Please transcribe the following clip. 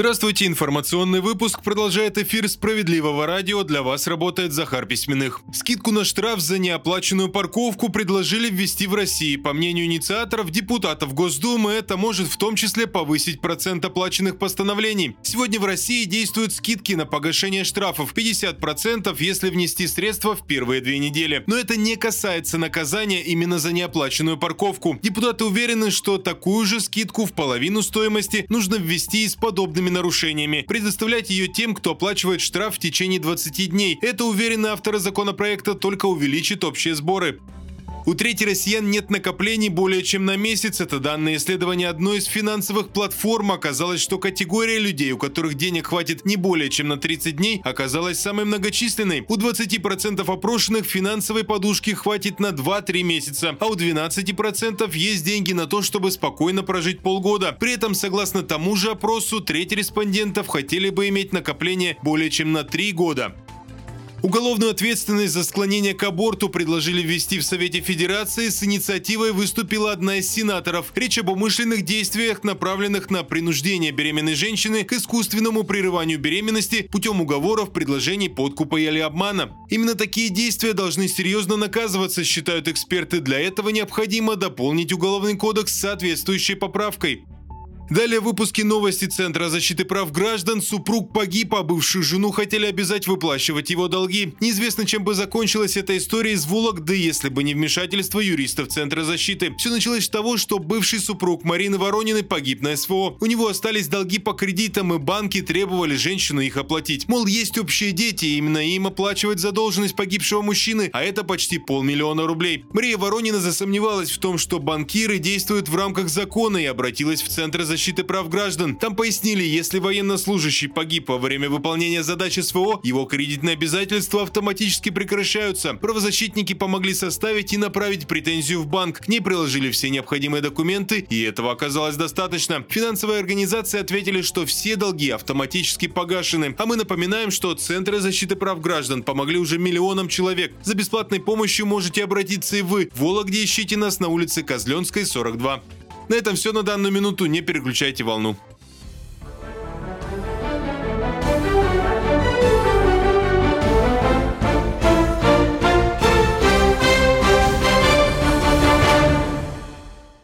Здравствуйте, информационный выпуск продолжает эфир «Справедливого радио». Для вас работает Захар Письменных. Скидку на штраф за неоплаченную парковку предложили ввести в России. По мнению инициаторов, депутатов Госдумы, это может в том числе повысить процент оплаченных постановлений. Сегодня в России действуют скидки на погашение штрафов 50%, если внести средства в первые две недели. Но это не касается наказания именно за неоплаченную парковку. Депутаты уверены, что такую же скидку в половину стоимости нужно ввести из подобных подобными нарушениями, предоставлять ее тем, кто оплачивает штраф в течение 20 дней. Это, уверены авторы законопроекта, только увеличит общие сборы. У трети россиян нет накоплений более чем на месяц. Это данные исследования одной из финансовых платформ. Оказалось, что категория людей, у которых денег хватит не более чем на 30 дней, оказалась самой многочисленной. У 20% опрошенных финансовой подушки хватит на 2-3 месяца, а у 12% есть деньги на то, чтобы спокойно прожить полгода. При этом, согласно тому же опросу, треть респондентов хотели бы иметь накопление более чем на 3 года. Уголовную ответственность за склонение к аборту предложили ввести в Совете Федерации. С инициативой выступила одна из сенаторов. Речь об умышленных действиях, направленных на принуждение беременной женщины к искусственному прерыванию беременности путем уговоров, предложений, подкупа или обмана. Именно такие действия должны серьезно наказываться, считают эксперты. Для этого необходимо дополнить Уголовный кодекс соответствующей поправкой. Далее в выпуске новости Центра защиты прав граждан. Супруг погиб, а бывшую жену хотели обязать выплачивать его долги. Неизвестно, чем бы закончилась эта история из Вологды, если бы не вмешательство юристов Центра защиты. Все началось с того, что бывший супруг Марины Ворониной погиб на СВО. У него остались долги по кредитам, и банки требовали женщину их оплатить. Мол, есть общие дети, и именно им оплачивать задолженность погибшего мужчины, а это почти полмиллиона рублей. Мария Воронина засомневалась в том, что банкиры действуют в рамках закона и обратилась в Центр защиты защиты прав граждан. Там пояснили, если военнослужащий погиб во время выполнения задачи СВО, его кредитные обязательства автоматически прекращаются. Правозащитники помогли составить и направить претензию в банк. К ней приложили все необходимые документы, и этого оказалось достаточно. Финансовые организации ответили, что все долги автоматически погашены. А мы напоминаем, что Центры защиты прав граждан помогли уже миллионам человек. За бесплатной помощью можете обратиться и вы. В Вологде ищите нас на улице Козленской, 42. На этом все на данную минуту. Не переключайте волну.